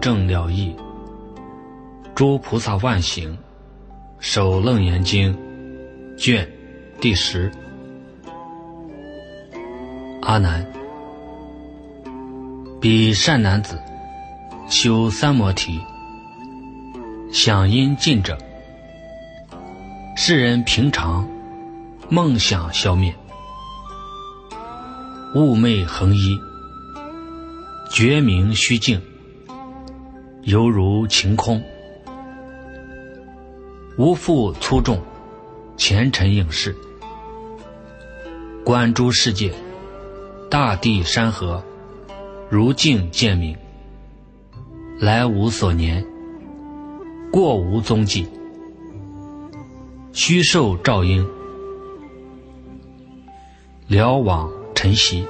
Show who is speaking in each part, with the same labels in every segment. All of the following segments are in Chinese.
Speaker 1: 正了义。诸菩萨万行，守楞严经卷第十。阿难，彼善男子修三摩提，想因尽者，世人平常梦想消灭，寤寐恒一，觉明虚静，犹如晴空。无复粗重，前尘影视，观诸世界，大地山河，如镜见明。来无所年，过无踪迹，虚受照应，了往尘息，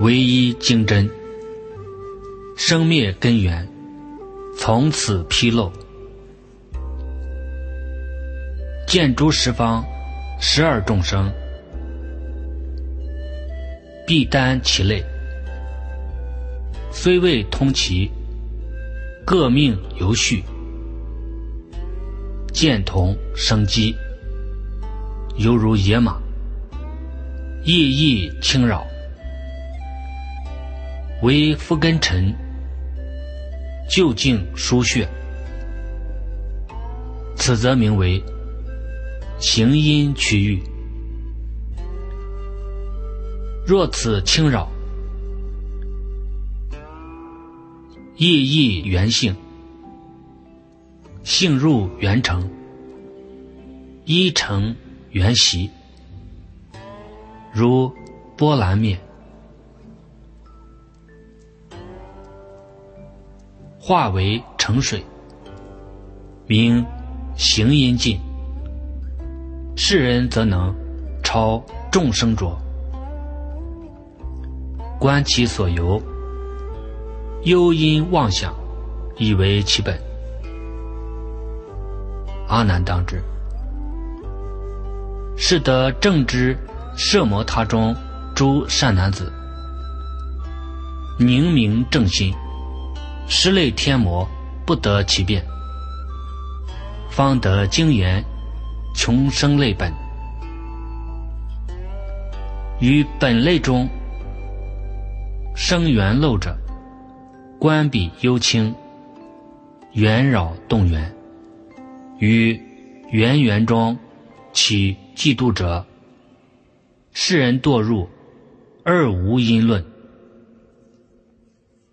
Speaker 1: 唯一精真，生灭根源，从此披露。见诸十方十二众生，必担其类，虽未通其各命由序，见同生机，犹如野马，意意轻扰，为夫根尘，究竟疏穴，此则名为。行阴区域，若此轻扰，意意圆性，性入圆成，一成圆习，如波澜面，化为成水，名行阴尽。世人则能超众生浊，观其所由，忧因妄想，以为其本。阿难当知，是得正知摄摩他中诸善男子，宁明正心，十类天魔不得其变，方得精言。穷生类本，于本类中生缘漏者，观彼幽清，缘扰动缘；于缘缘中起嫉妒者，世人堕入二无因论。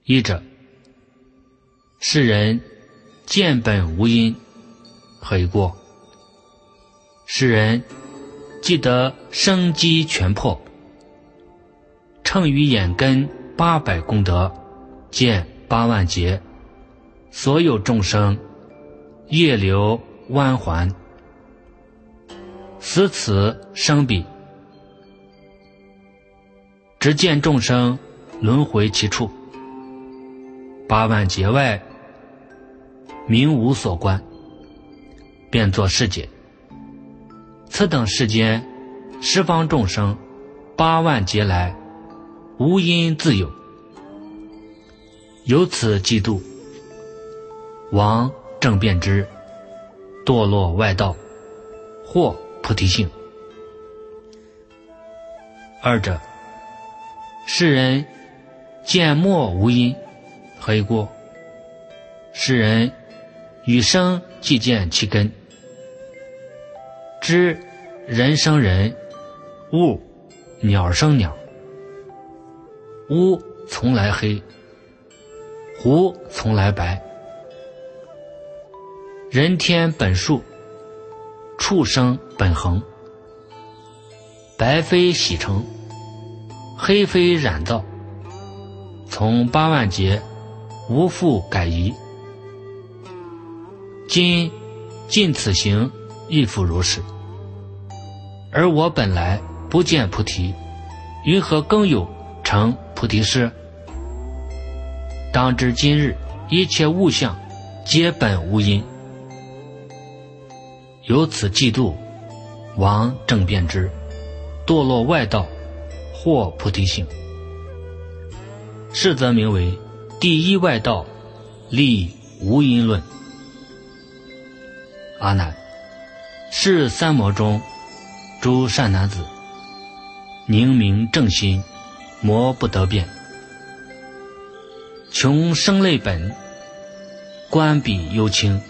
Speaker 1: 一者，世人见本无因，何以过？世人既得生机全破，称于眼根八百功德，见八万劫，所有众生业流弯环，思此生彼，只见众生轮回其处，八万劫外名无所观，便作世界。此等世间，十方众生，八万劫来，无因自有。由此嫉妒，王正变之，堕落外道，或菩提性。二者，世人见莫无因，何以过？世人与生既见其根。知人生人，物鸟生鸟。乌从来黑，狐从来白。人天本数，畜生本恒。白非洗成，黑非染造。从八万劫，无复改移。今尽此行，亦复如是。而我本来不见菩提，云何更有成菩提师？当知今日一切物象，皆本无因。由此嫉妒，王正变之，堕落外道，获菩提性。是则名为第一外道，立无因论。阿难，是三摩中诸善男子，宁明正心，魔不得变。穷生类本，观彼幽清，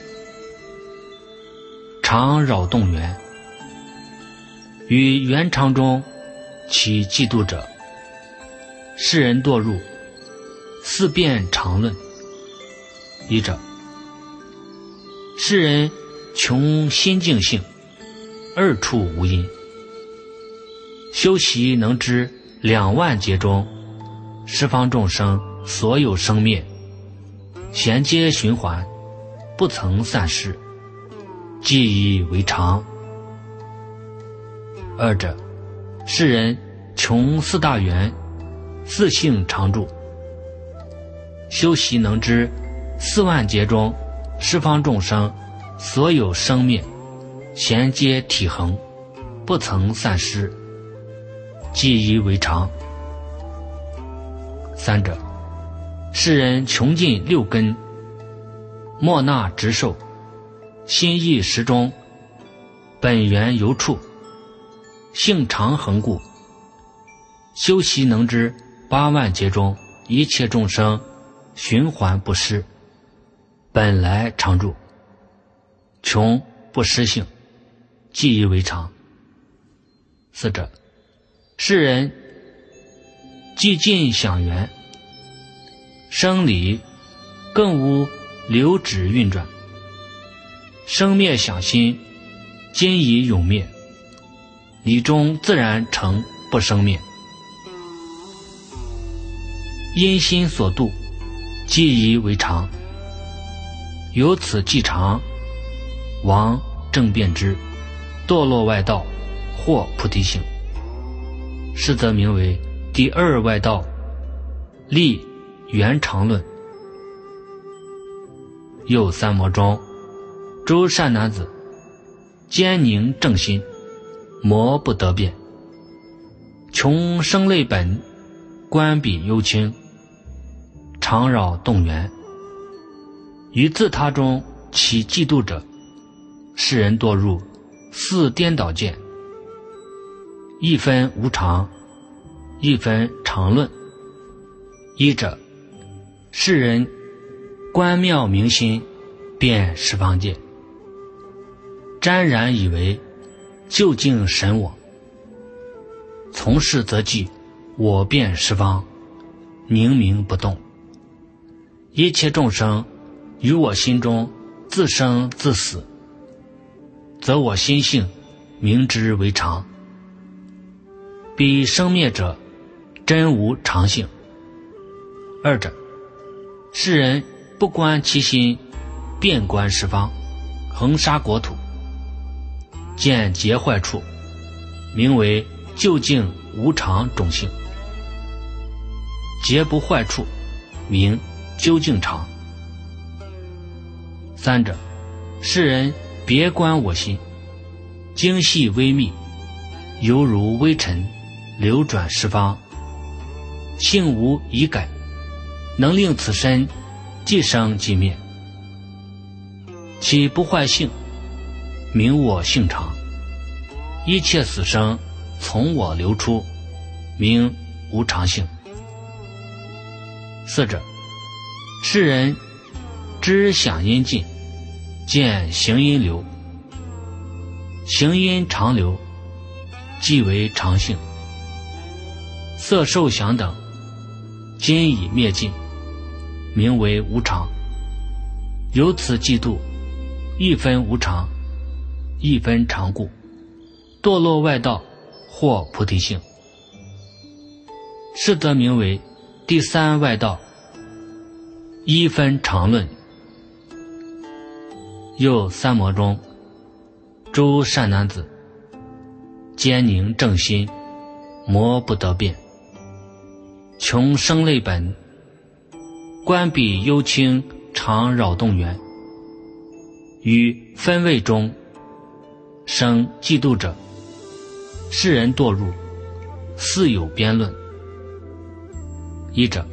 Speaker 1: 常扰动缘。于缘常中起嫉妒者，世人堕入四辩常论。一者，世人穷心净性，二处无因。修习能知两万劫中十方众生所有生灭，衔接循环，不曾散失，记忆为常。二者，世人穷四大缘，四性常住，修习能知四万劫中十方众生所有生灭，衔接体恒，不曾散失，记忆为常。三者，世人穷尽六根，莫那执受，心意识中，本源由处。性常恒固，修习能知八万劫中一切众生循环不失，本来常住，穷不失性，记忆为常。四者，世人既尽想缘，生理更无流止运转，生灭想心，今已永灭。理中自然成不生灭，因心所度，记忆为常。由此即常，王正变之，堕落外道，或菩提性。是则名为第二外道，立圆常论。又三摩中，诸善男子，坚宁正心。魔不得变，穷生类本，观彼幽清，常扰动缘。于自他中起嫉妒者，世人堕入四颠倒见，一分无常，一分常论。一者，世人观妙明心，辨十方界，沾然以为。究竟神我，从事则记，我遍十方，宁明不动。一切众生于我心中自生自死，则我心性明之为常。彼生灭者，真无常性。二者，世人不观其心，遍观十方，横杀国土。见结坏处，名为究竟无常种性；结不坏处，名究竟常。三者，世人别观我心，精细微密，犹如微尘流转十方，性无已改，能令此身即生即灭，其不坏性。名我性常，一切死生从我流出，名无常性。四者，世人知想因尽，见行因流，行因常流，即为常性。色受想等，今已灭尽，名为无常。由此嫉妒，一分无常。一分常故，堕落外道，或菩提性，是则名为第三外道。一分常论，又三摩中，诸善男子，坚宁正心，魔不得变。穷生类本，观彼幽清，常扰动缘，于分位中。生嫉妒者，世人堕入似有辩论。一者，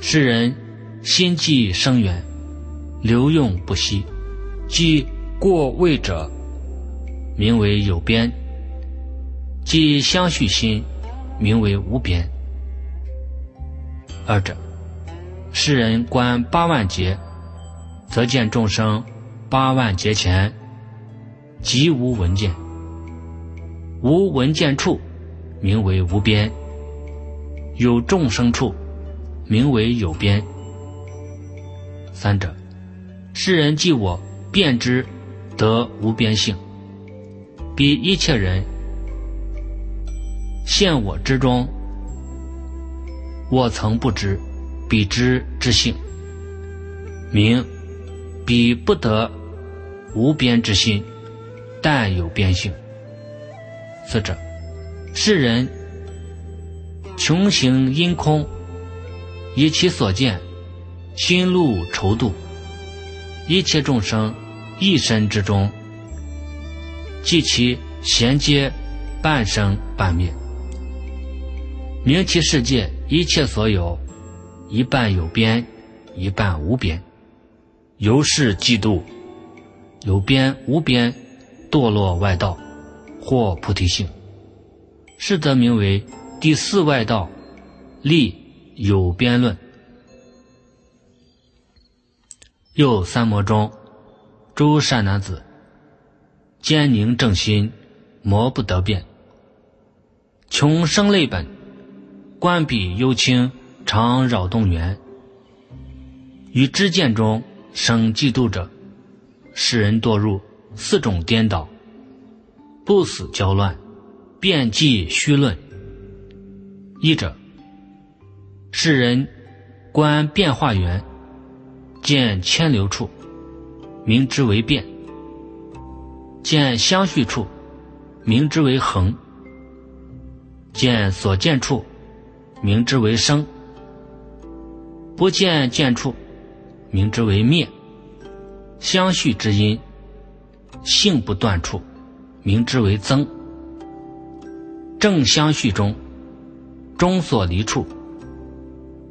Speaker 1: 世人心计深远，流用不息，即过位者，名为有边；即相续心，名为无边。二者，世人观八万劫，则见众生八万劫前，即无闻见，无闻见处，名为无边；有众生处，名为有边。三者，世人即我便知，得无边性，比一切人现我之中。我曾不知，彼知之性，名彼不得无边之心，但有边性。四者，世人穷行因空，以其所见，心路愁度，一切众生一身之中，即其衔接半生半灭，名其世界。一切所有，一半有边，一半无边，由是嫉妒，有边无边，堕落外道，或菩提性，是则名为第四外道，立有边论。又三摩中，诸善男子，坚宁正心，魔不得变，穷生类本。观彼幽清，常扰动缘。于知见中生嫉妒者，使人堕入四种颠倒，不死交乱，变计虚论。一者，世人观变化缘，见牵流处，名之为变；见相续处，名之为恒；见所见处。名之为生，不见见处，名之为灭；相续之因，性不断处，名之为增；正相续中，中所离处，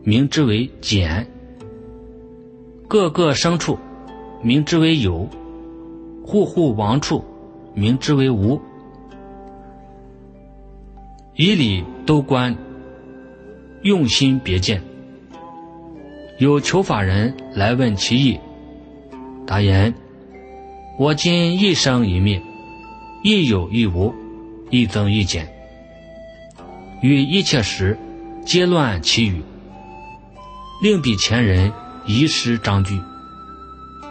Speaker 1: 名之为减；各个生处，名之为有；户户亡处，名之为无。以理都观。用心别见。有求法人来问其意，答言：我今一生一灭，亦有亦无，亦增亦减，与一切时皆乱其语，令比前人遗失章句。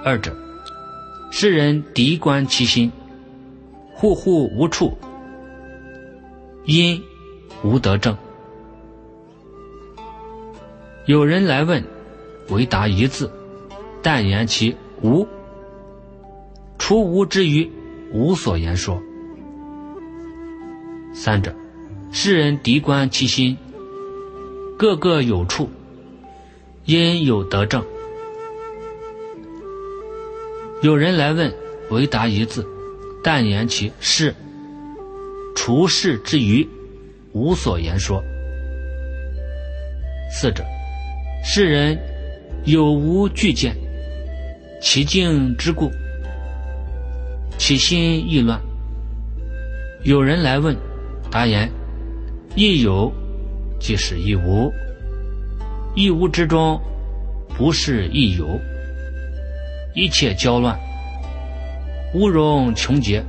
Speaker 1: 二者，世人敌观其心，户户无处，因无得正。有人来问，唯答一字，但言其无。除无之余，无所言说。三者，世人敌观其心，个个有处，因有得正。有人来问，唯答一字，但言其是。除是之余，无所言说。四者。世人有无具见，其境之故，其心亦乱。有人来问，答言：亦有，即是亦无。亦无之中，不是亦有。一切交乱，无容穷劫。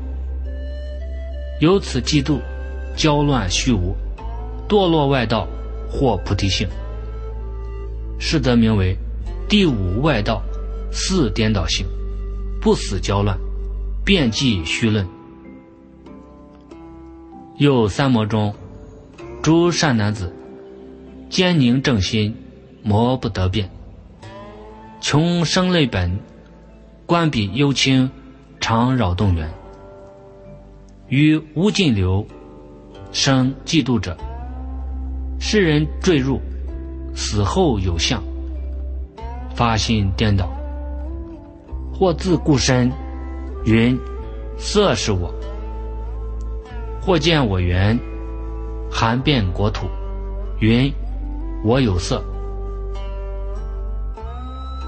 Speaker 1: 由此嫉妒，交乱虚无，堕落外道，或菩提性。是则名为第五外道，四颠倒性，不死交乱，遍计虚论。又三魔中，诸善男子，坚宁正心，魔不得变。穷生类本，观彼幽清，常扰动缘。于无尽流，生嫉妒者，世人坠入。死后有相，发心颠倒，或自固身，云色是我；或见我缘，含遍国土，云我有色。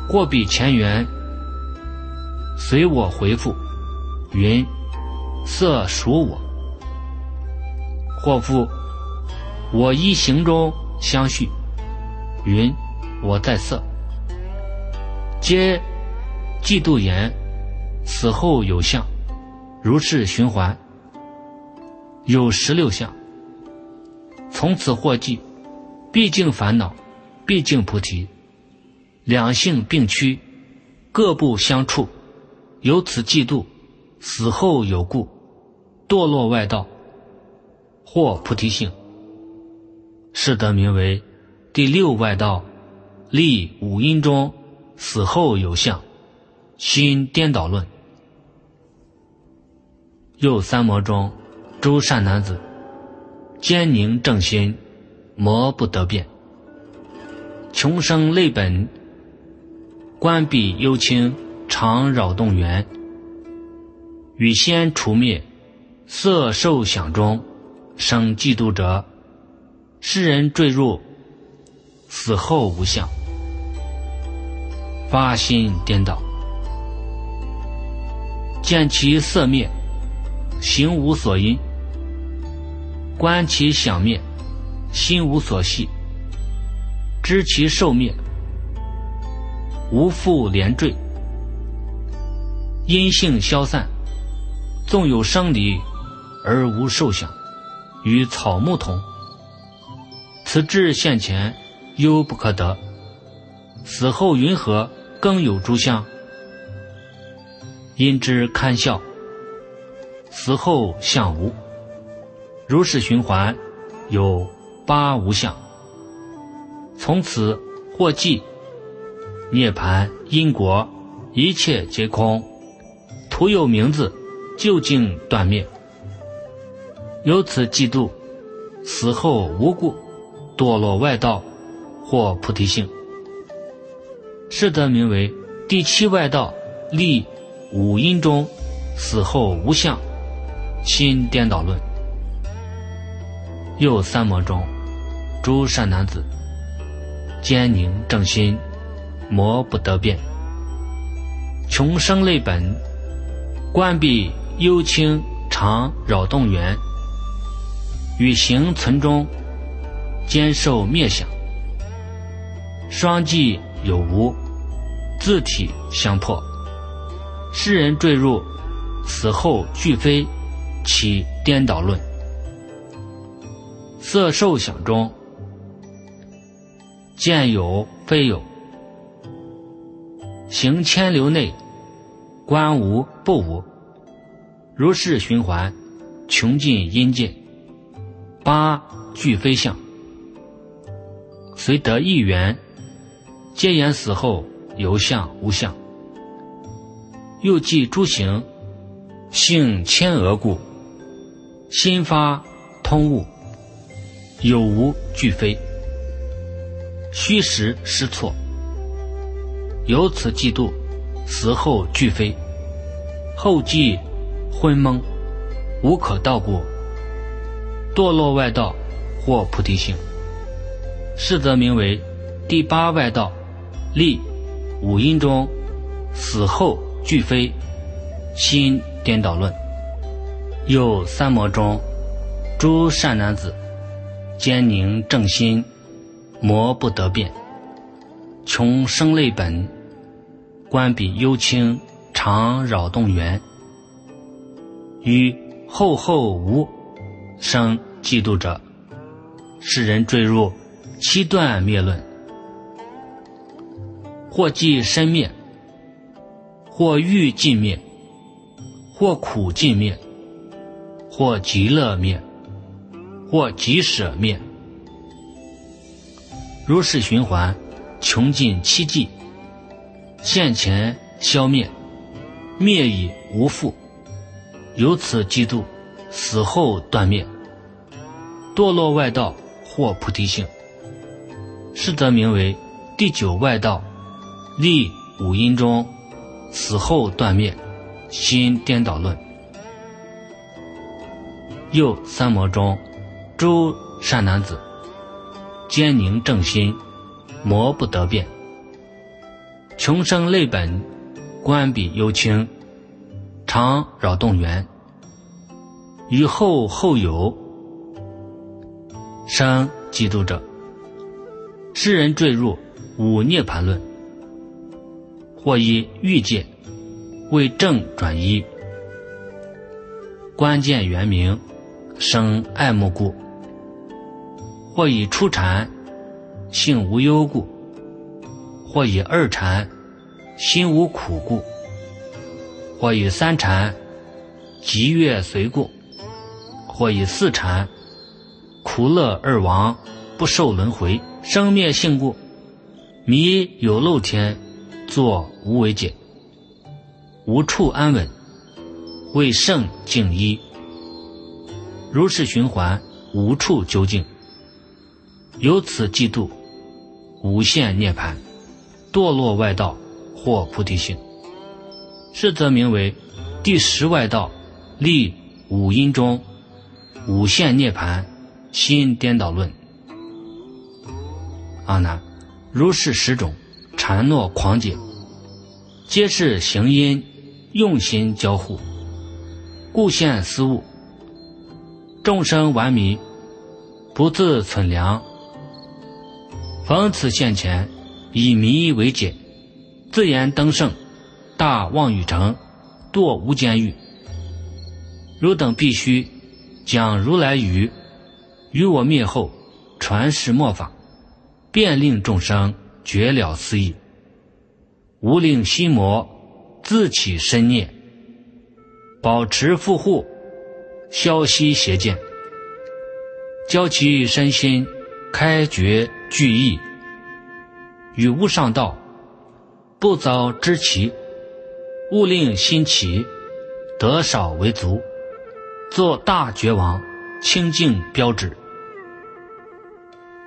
Speaker 1: 或比前缘，随我回复，云色属我。或复我依行中相续，云我在色。皆嫉妒言，死后有相，如是循环，有十六相。从此获记，毕竟烦恼，毕竟菩提，两性并趋，各不相处，由此嫉妒，死后有故，堕落外道，或菩提性，是得名为第六外道，立五阴中。死后有相，心颠倒论。又三魔中，诸善男子，坚宁正心，魔不得变。穷生类本，关闭幽清，常扰动缘。与先除灭，色受想中，生嫉妒者，世人坠入，死后无相。发心颠倒，见其色灭，行无所因；观其想灭，心无所系；知其受灭，无复连缀。因性消散，纵有生理，而无受想，与草木同。此志现前，犹不可得；死后云何？更有诸相，因之堪笑。死后相无，如是循环，有八无相。从此或记涅盘因果，一切皆空，徒有名字，究竟断灭。由此嫉妒，死后无故堕落外道，或菩提性。是得名为第七外道，立五阴中，死后无相，心颠倒论。又三魔中，诸善男子，坚宁正心，魔不得变。穷生类本，关闭幽清常扰动缘，与行存中，兼受灭想，双寂有无。字体相破，世人坠入死后俱非，其颠倒论。色受想中，见有非有，行千流内，观无不无，如是循环，穷尽阴界，八俱非相，虽得一缘，皆言死后。有相无相，又记诸行，性千额故，心发通悟，有无俱非，虚实失错，由此嫉妒，死后俱非，后继昏蒙，无可道故，堕落外道或菩提性，是则名为第八外道，立。五阴中，死后俱非，心颠倒论。又三魔中，诸善男子，坚宁正心，魔不得变。穷生类本，观彼幽清，常扰动缘。与后后无生嫉妒者，世人坠入七段灭论。或即身灭，或欲尽灭，或苦尽灭，或极乐灭，或极舍灭，如是循环，穷尽七际，现前消灭，灭已无复，由此嫉妒，死后断灭，堕落外道或菩提性，是则名为第九外道。立五阴中，死后断灭，心颠倒论。又三魔中，诸善男子，坚宁正心，魔不得变。穷生累本，官比幽清，常扰动缘。于后后有生嫉妒者，世人坠入五涅盘论，或以欲界为正转一，关键原名生爱慕故；或以初禅性无忧故；或以二禅心无苦故；或以三禅极乐随故。或以四禅苦乐二王不受轮回生灭性故，迷有漏天作无为解，无处安稳，为圣静一。如是循环，无处究竟。由此嫉妒，无限涅槃，堕落外道或菩提性。是则名为第十外道，立五阴中。五现涅盘，心颠倒论。阿难，如是十种禅诺狂解，皆是行因用心交互，故现思物。众生顽迷，不自存良，逢此现前，以迷为解，自言登圣，大妄语成，堕无间狱。汝等必须。将如来语与我灭后，传世末法，便令众生绝了思意，无令心魔自起身念，保持复护，消息邪见，教其身心开觉具意，与无上道不遭知其，勿令心起得少为足。做大觉王清净标志。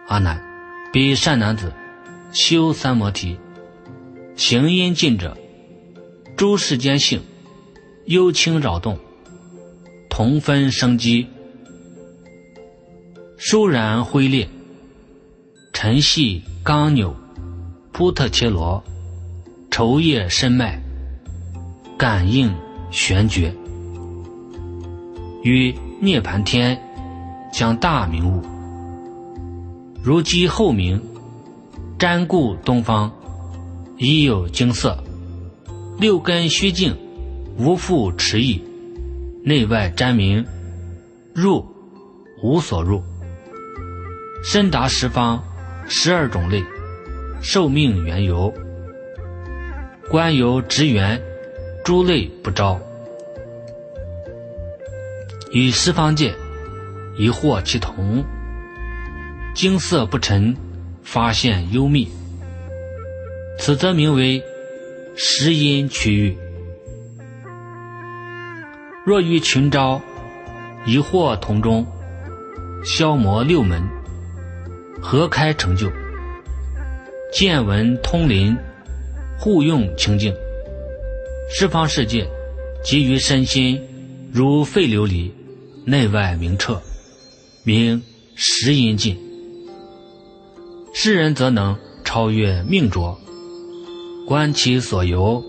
Speaker 1: 阿难，彼善男子修三摩提，行因尽者，诸世间性幽清扰动，同分生机，倏然灰裂，尘系刚扭，扑特切罗，愁叶深脉，感应玄觉。与涅盘天将大明悟，如积后明，瞻顾东方，已有精色。六根虚静，无复迟疑，内外瞻明，入无所入。深达十方十二种类，寿命缘由，观由直缘，诸类不招。与十方界一惑其同，精色不沉，发现幽密。此则名为十因区域。若遇群招一惑同中，消磨六门，合开成就？见闻通灵，互用清净。十方世界，基于身心，如废琉璃。内外明彻，名十因尽。世人则能超越命浊，观其所由，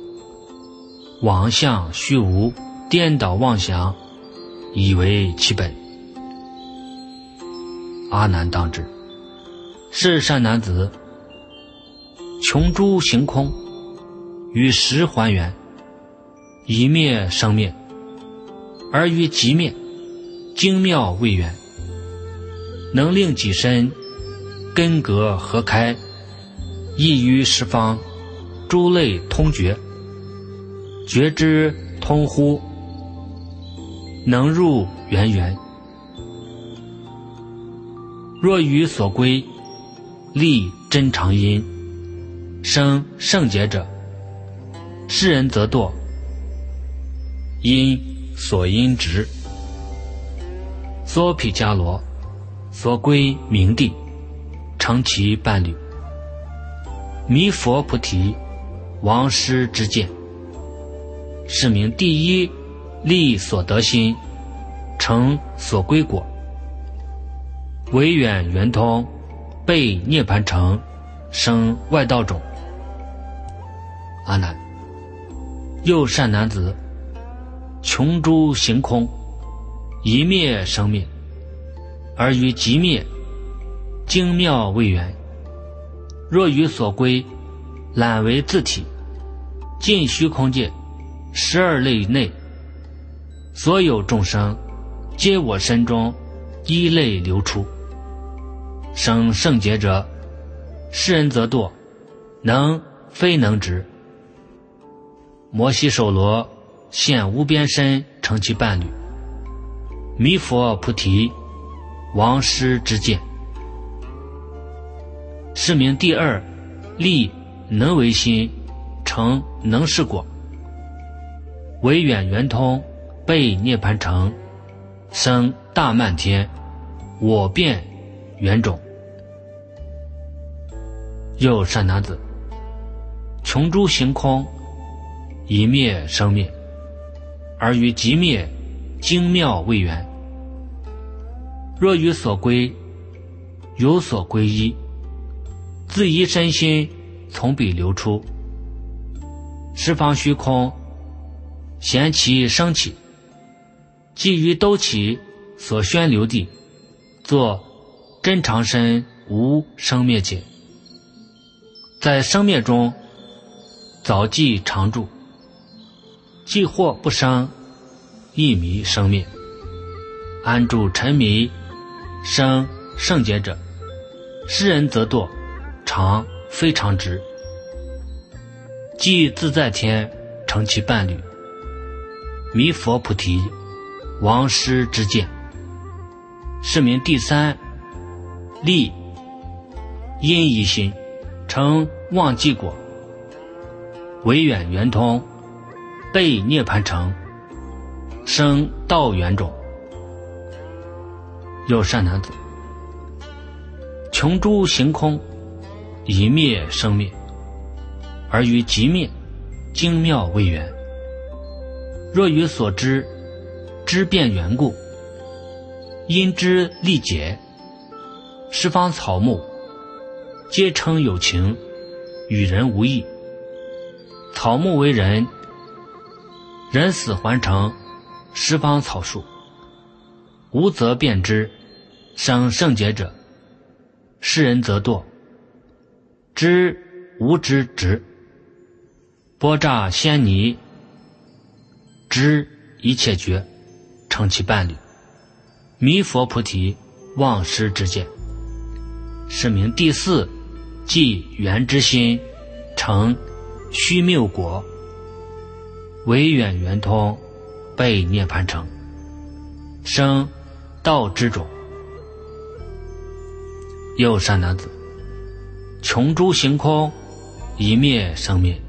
Speaker 1: 妄相虚无，颠倒妄想，以为其本。阿难当知，是善男子，穷诸行空，与实还原，以灭生灭，而于即灭。精妙未远，能令己身根格合开，异于十方诸类通觉，觉知通乎，能入圆圆。若于所归立真常因，生圣洁者，世人则堕因所因直。娑毗迦罗，所归明地，成其伴侣。弥佛菩提，王师之见，是名第一利所得心，成所归果。唯远圆通，被涅盘成，生外道种。阿难，又善男子，穷诸行空，一灭生灭，而于极灭，精妙未圆。若于所归，览为自体，尽虚空界，十二类内，所有众生，皆我身中一类流出。生圣洁者，世人则堕，能非能执。摩西手罗现无边身成其伴侣，弥佛菩提王师之见，是名第二力能为心成能是果，为远圆通被涅盘成生大漫天我变圆种，又善男子穷诸行空。以灭生灭，而于极灭，精妙未圆。若于所归，有所归依，自依身心，从彼流出。十方虚空，闲其生起，即于兜起所宣流地，作真长身无生灭解，在生灭中，早即常住。既或不生，亦迷生灭；安住沉迷，生圣洁者，世人则堕，常非常直。即自在天成其伴侣，弥佛菩提，王师之见，是名第三立因一心，成忘记果，唯远圆通。被涅盘成，生道缘种。有善男子，穷诸行空，一灭生灭，而于极灭，精妙未圆。若于所知，知变缘故，因之力解，十方草木，皆称有情，与人无异。草木为人。人死还成，十方草树，无则变之，生圣洁者，世人则堕。知无知执，波乍仙泥，知一切觉，成其伴侣。弥佛菩提，忘失之见，是名第四，即缘之心，成虚谬果。唯远圆通，被涅盘成，生道之种。又善男子，穷诸行空，一灭生灭，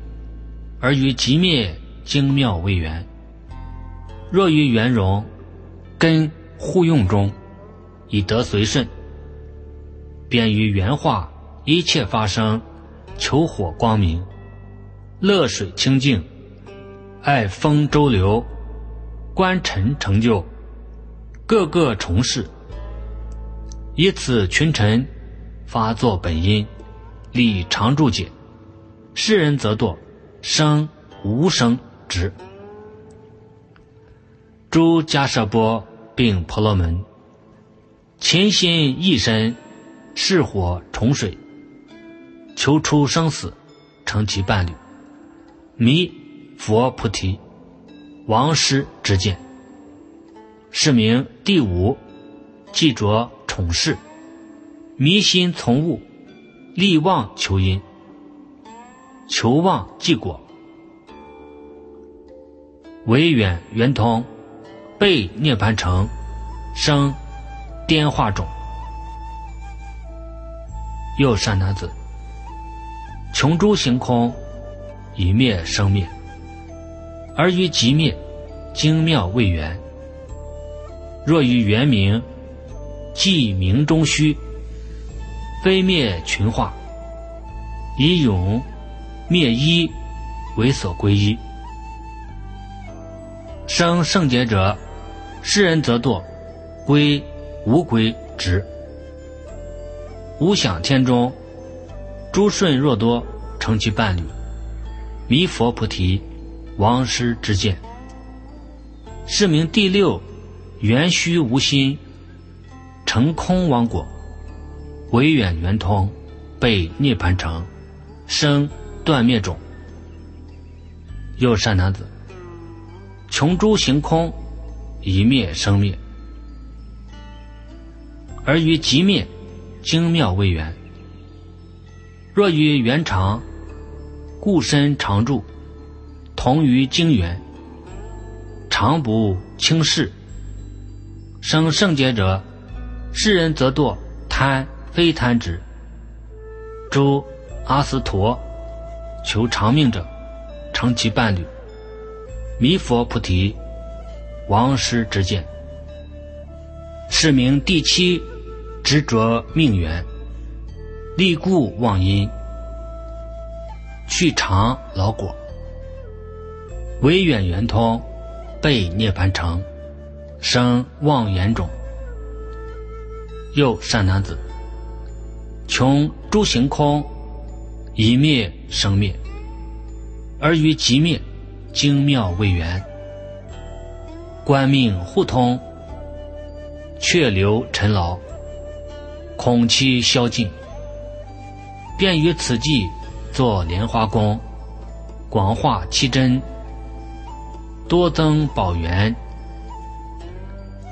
Speaker 1: 而于极灭精妙未圆。若于圆融根互用中，以得随顺，便于圆化一切发生，求火光明，乐水清净。爱风周流，观尘成就，个个从事，以此群臣发作本因，立常住解，世人则堕生无生执。诸迦舍波并婆罗门，勤心一身，是火重水，求出生死，成其伴侣，迷。佛菩提，王师之见，是名第五，记着宠事，迷心从物，力妄求因，求妄即果，唯远圆通，被涅盘成，生颠化种。又善男子，穷诸行空，以灭生灭。而于极灭，精妙未圆。若于圆明，即明中虚，非灭群化，以永灭一为所归依。生圣洁者，世人则堕，归无归执。无想天中，诸顺若多成其伴侣，弥佛菩提，王师之见。是名第六，元虚无心，成空王果，唯远圆通，被涅盘成，生断灭种。又善男子，穷诸行空，一灭生灭，而于极灭，精妙为缘。若于圆常，故身常住，同于精元。常不轻视，生圣洁者，世人则堕贪非贪之。诸阿斯陀求长命者，成其伴侣。弥佛菩提，王师之见。是名第七执着命缘，立故忘因，去常老果，唯远圆通。被涅盘成，生妄言种。又善男子，穷诸行空，一灭生灭，而于极灭，精妙未圆。观命互通，却留尘劳，恐期消尽。便于此际，作莲花功，广化其真。多增宝源，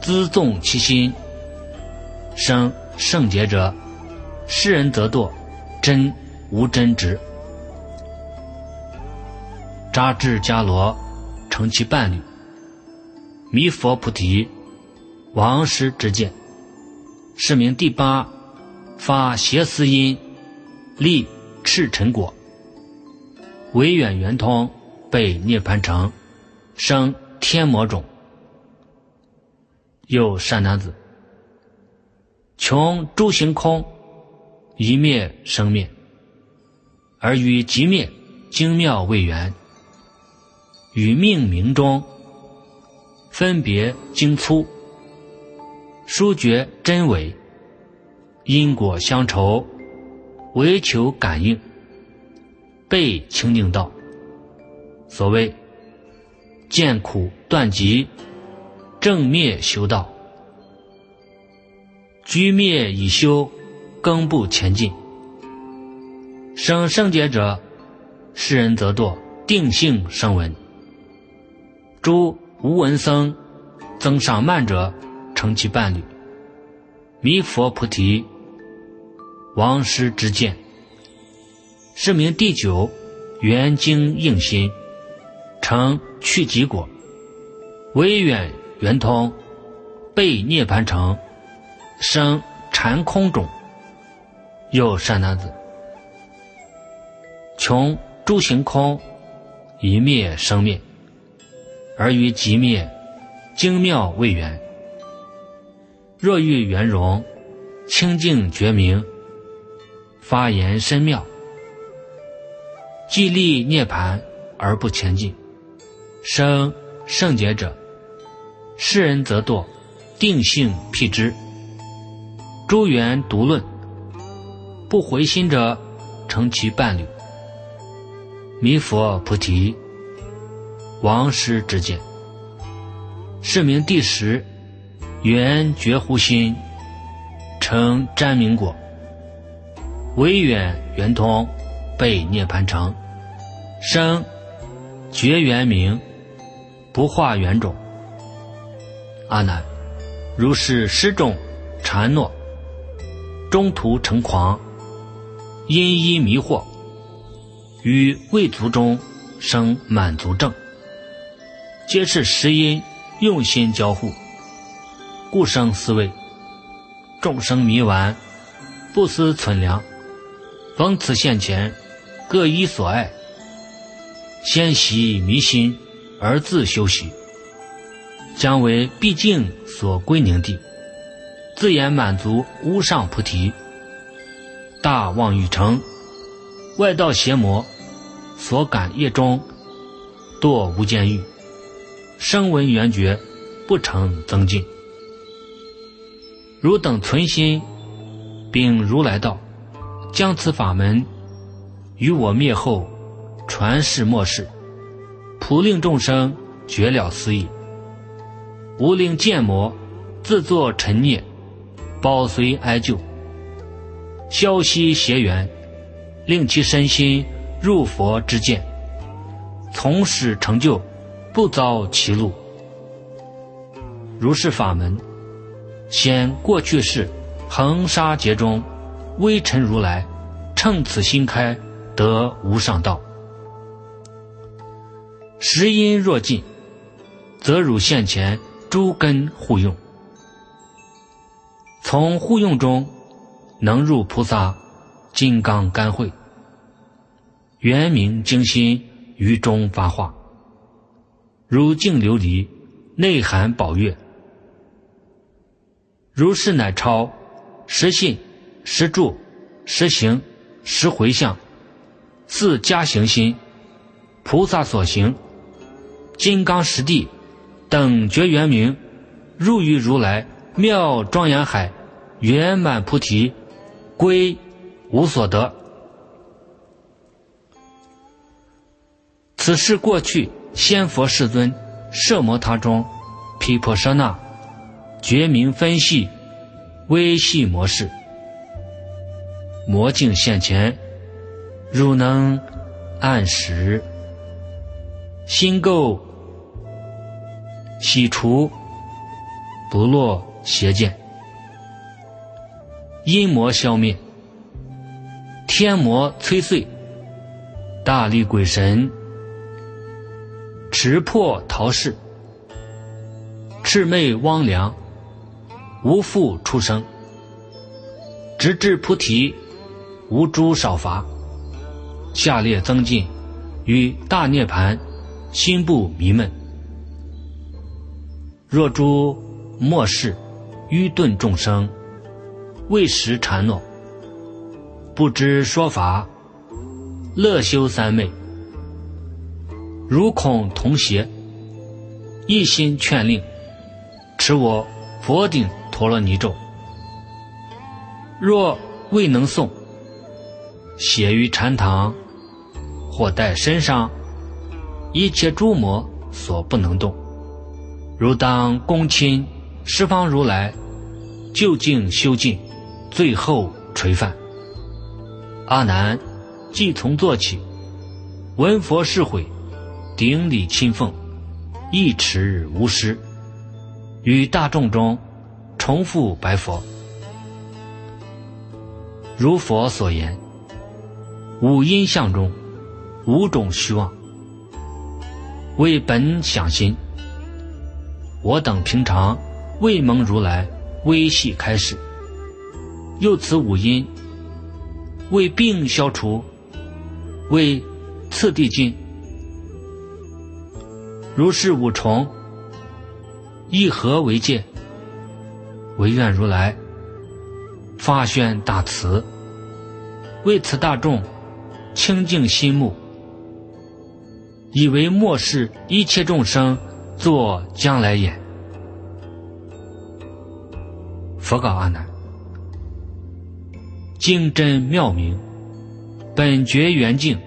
Speaker 1: 资纵其心，生圣洁者，世人则堕真无真执，扎智伽罗成其伴侣，弥佛菩提，王师之见，是名第八发邪思因，立赤尘果，唯远圆通，被涅盘成。生天魔种，又善男子，穷诸行空，一灭生灭，而与极灭精妙未圆，与命名中分别精粗，殊觉真伪，因果相酬，唯求感应，被清净道，所谓。见苦断集，正灭修道，居灭已修，更不前进。生圣洁者，世人则堕定性声闻。诸无闻僧，增上慢者，成其伴侣。弥佛菩提，王师之见，是名第九圆精应心。成去极果，唯远圆通，被涅盘成，生禅空种。又善男子，穷诸行空，一灭生灭，而于极灭，精妙未圆。若欲圆融，清净觉明，发言深妙，既立涅盘而不前进。生圣洁者，世人则堕定性辟之。诸缘独论，不回心者，成其伴侣。弥佛菩提，王师之见。是名第十，缘觉乎心，成瞻明果。唯远圆通，被涅盘成，生觉圆明。不化缘种，阿难，如是失众禅诺，中途成狂，因依迷惑，于未足中生满足症，皆是实因用心交互，故生思维，众生迷顽，不思存粮，逢此现前，各依所爱，先习迷心。而自修习，将为毕竟所归宁地，自言满足无上菩提。大望欲成，外道邪魔所感业中，堕无间狱，声闻缘觉不成增进。汝等存心并如来道，将此法门于我灭后传世末世，普令众生绝了思议。无令见魔自作沉孽，保随哀救，消息邪缘，令其身心入佛之见，从始成就，不遭歧路。如是法门，显过去世恒沙劫中，微尘如来乘此心开得无上道。时因若尽，则汝现前诸根互用，从互用中能入菩萨金刚干慧，圆明精心于中发化，如净琉璃内含宝月。如是乃超实信、实住、实行、实回向四加行心，菩萨所行金刚实地等觉圆明，入于如来妙庄严海，圆满菩提，归无所得。此事过去先佛世尊摄摩他中毗婆舍那。觉明分析微细模式，魔镜现前，汝能按时心垢洗除，不落邪见，阴魔消灭，天魔摧碎，大力鬼神持破逃世，魑魅魍魉。无复出生，直至菩提，无诸少法，下列增进，与大涅盘，心不迷闷。若诸末世愚钝众生，未识禅诺，不知说法，乐修三昧，如恐同邪，一心劝令，持我佛顶。陀罗尼咒，若未能诵，写于禅堂，或带身上，一切诸魔所不能动。如当恭亲十方如来，究竟修尽，最后垂范。阿难，即从做起，闻佛是悔，顶礼亲奉，一持无失，与大众中。重复白佛，如佛所言，五阴相中，五种虚妄，为本想心。我等平常未蒙如来微细开示，又此五音为病消除，为次第尽。如是五重，一合为界。唯愿如来发宣大慈，为此大众清净心目，以为末世一切众生作将来眼。佛告阿难：精真妙明，本觉圆净，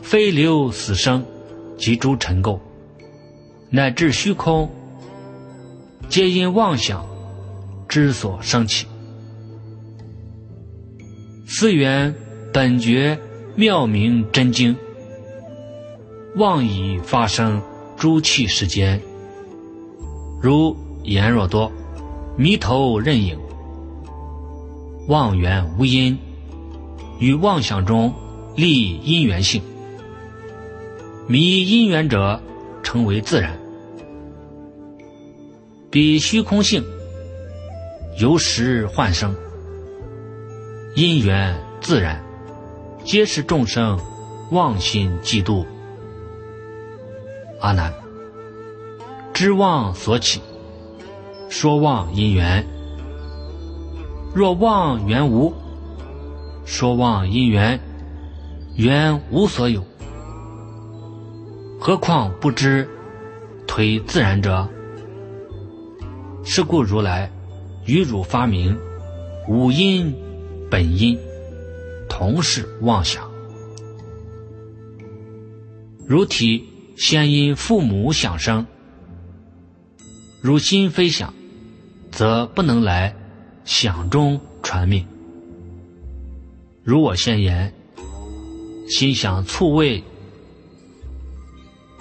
Speaker 1: 非流死生及诸尘垢，乃至虚空，皆因妄想。之所生起，思源本觉妙明真经，妄以发生诸气世间，如言若多，迷头任影，妄缘无因，与妄想中立因缘性，迷因缘者成为自然，比虚空性。由时幻生，因缘自然，皆是众生妄心嫉妒。阿难，知妄所起，说妄因缘；若妄缘无，说妄因缘，缘无所有。何况不知推自然者？是故如来。于汝发明五因本因，同是妄想。如体先因父母想生，如心非想，则不能来想中传命。如我先言，心想醋味，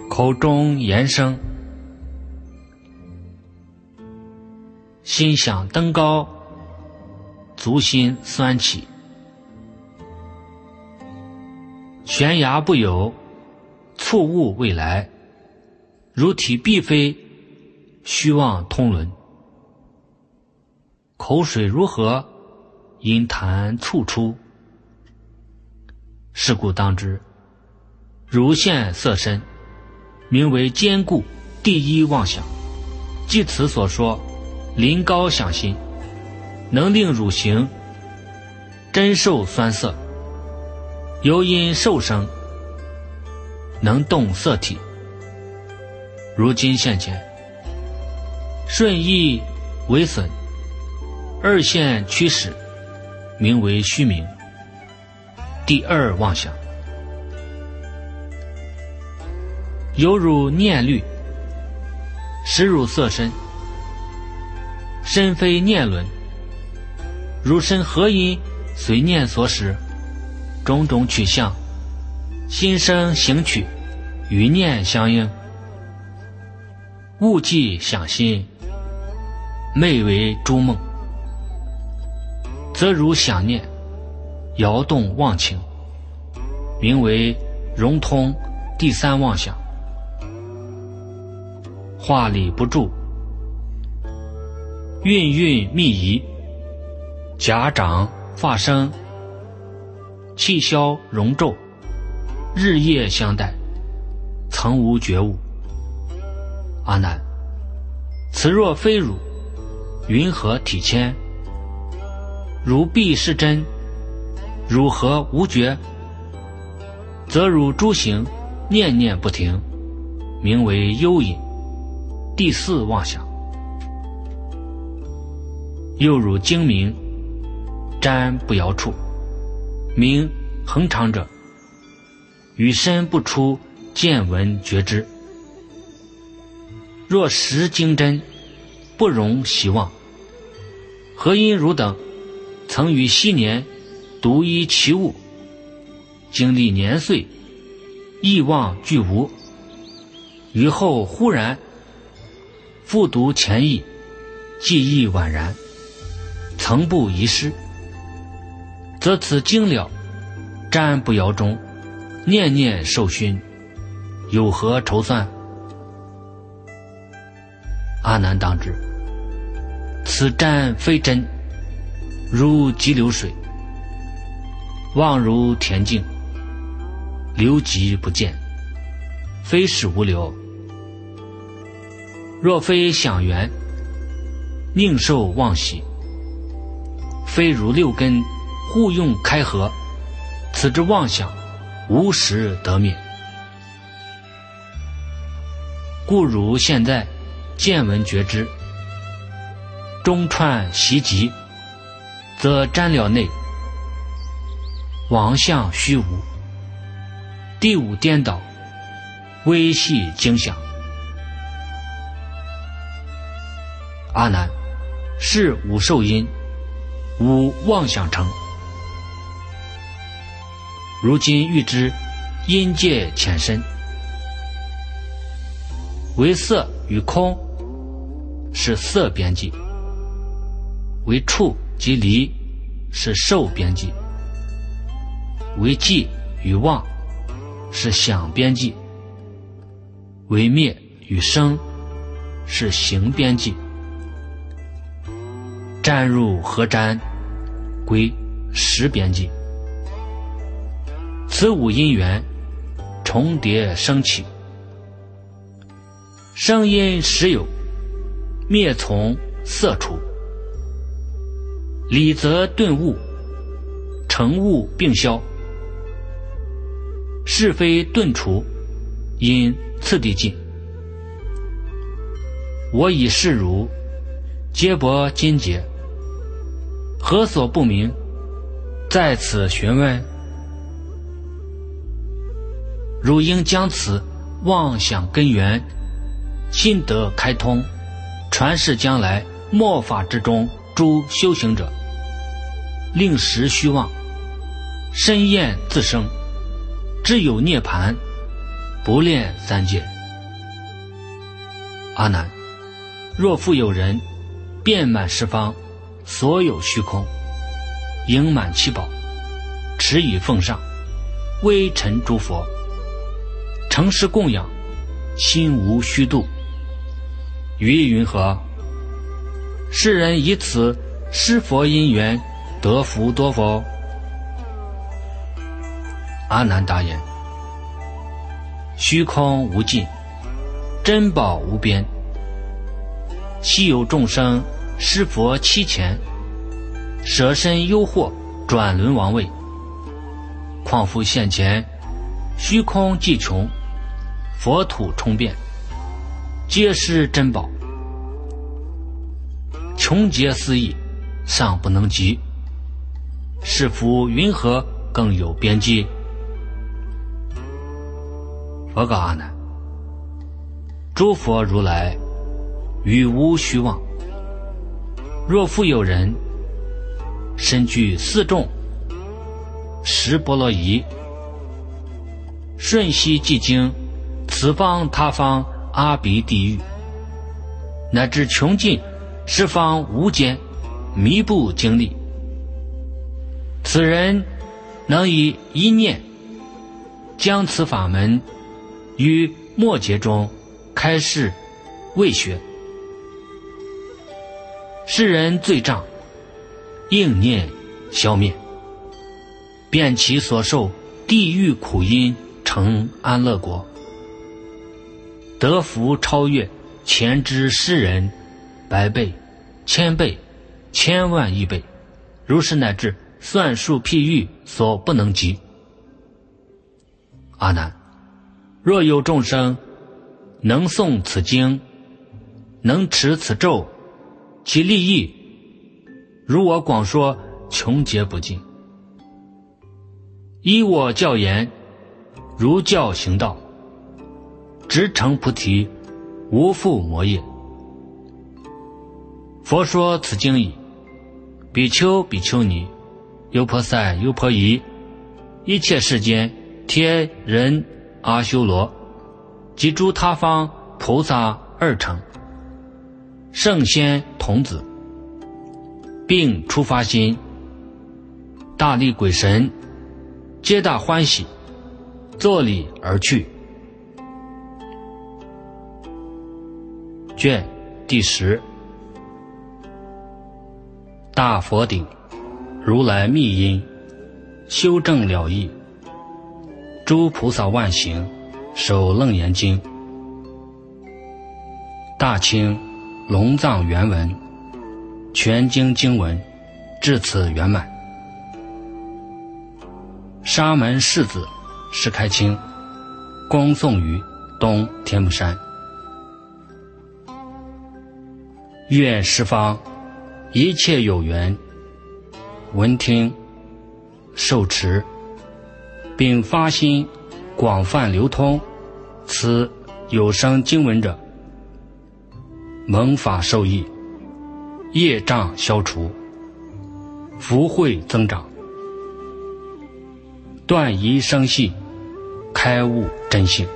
Speaker 1: 口中言声；心想登高，足心酸起，悬崖不有。错误未来，如体必非虚妄通伦。口水如何？因痰促出。是故当知，如现色身，名为坚固第一妄想。即此所说，临高想心，能令汝行真受酸涩，由因受生。能动色体，如今现前，顺意为损，二线驱使，名为虚名。第二妄想，犹如念虑，实如色身，身非念轮，如身何因随念所使，种种取向。心生行取，与念相应。物即想心，昧为诸梦，则如想念，摇动妄情，名为融通第三妄想。化理不住，运运密仪，甲长发生，气消容皱。日夜相待，曾无觉悟。阿难，此若非汝，云何体谦？汝必是真，汝何无觉？则汝诸行念念不停，名为幽隐。第四妄想。又如精明，瞻不摇处，名恒常者。与身不出，见闻觉知。若实精真，不容希望。何因汝等曾于昔年独依其物，经历年岁，意望俱无。于后忽然复读前意，记忆宛然，曾不遗失，则此经了，瞻不摇中。念念受熏，有何筹算？阿难当知，此瞻非真，如急流水，望如恬静，流极不见，非是无流。若非想缘，宁受妄喜？非如六根互用开合，此之妄想。无时得灭，故如现在见闻觉知，中串习集，则沾了内，王相虚无。第五颠倒，微细惊响。阿难，是五受因，无妄想成。如今欲知阴界浅深，为色与空是色边际，为触及离是受边际，为寂与妄是想边际，为灭与生是行边际。沾入何沾归识边际。此五因缘重叠升起，声音时有，灭从色出，理则顿悟，成悟并消，是非顿除，因次第尽。我以是如，皆薄金节，何所不明？在此询问。汝应将此妄想根源，心得开通，传世将来末法之中诸修行者，令时虚妄，深厌自生，只有涅盘，不恋三界。阿难，若复有人遍满十方，所有虚空，盈满七宝，持以奉上，微尘诸佛。诚实供养，心无虚度。于意云何？世人以此施佛因缘得福多否？阿难答言：虚空无尽，珍宝无边。昔有众生施佛七钱，舍身忧惑转轮王位。况复现前，虚空既穷。佛土充遍，皆是珍宝，穷劫思议，尚不能及。是夫云何更有边际？佛告阿难：诸佛如来与无虚妄。若复有人身具四众十波罗夷，瞬息即经。此方他方阿鼻地狱，乃至穷尽十方无间弥不经历。此人能以一念将此法门于末劫中开示未学，世人罪障应念消灭，便其所受地狱苦因成安乐国。得福超越前之世人百倍、千倍、千万亿倍，如是乃至算数譬喻所不能及。阿难，若有众生能诵此经，能持此咒，其利益如我广说，穷劫不尽。依我教言，如教行道。直成菩提，无复魔业。佛说此经已，比丘、比丘尼、优婆塞、优婆夷，一切世间天人阿修罗及诸他方菩萨二乘，圣仙童子，并出发心，大力鬼神，皆大欢喜，作礼而去。卷第十，大佛顶，如来密因，修正了义，诸菩萨万行，守楞严经，大清龙藏原文，全经经文至此圆满。沙门世子释开清，恭送于东天目山。愿十方一切有缘闻听受持，并发心广泛流通此有声经文者，蒙法受益，业障消除，福慧增长，断疑生信，开悟真性，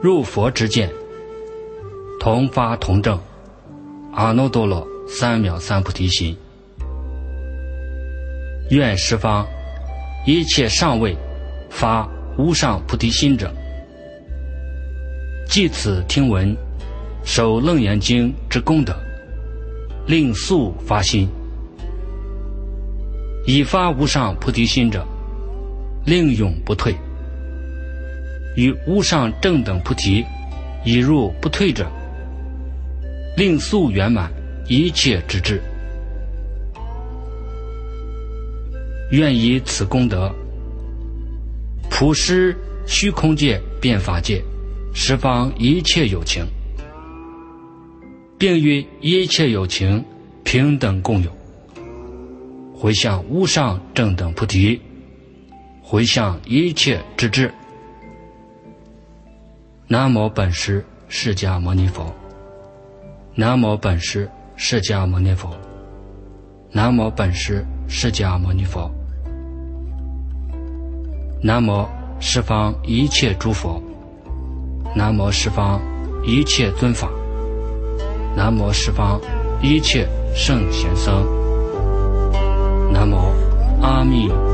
Speaker 1: 入佛之见。同发同证，阿耨多罗三藐三菩提心。愿十方一切尚未发无上菩提心者，即此听闻受楞严经之功德，令速发心；已发无上菩提心者，令永不退；与无上正等菩提已入不退者。令速圆满一切之智，愿以此功德，普施虚空界、变法界、十方一切有情，并与一切有情平等共有，回向无上正等菩提，回向一切之智。南无本师释迦牟尼佛。南无本师释迦牟尼佛。南无本师释迦牟尼佛。南无十方一切诸佛。南无十方一切尊法。南无十方一切圣贤僧。南无阿弥陀。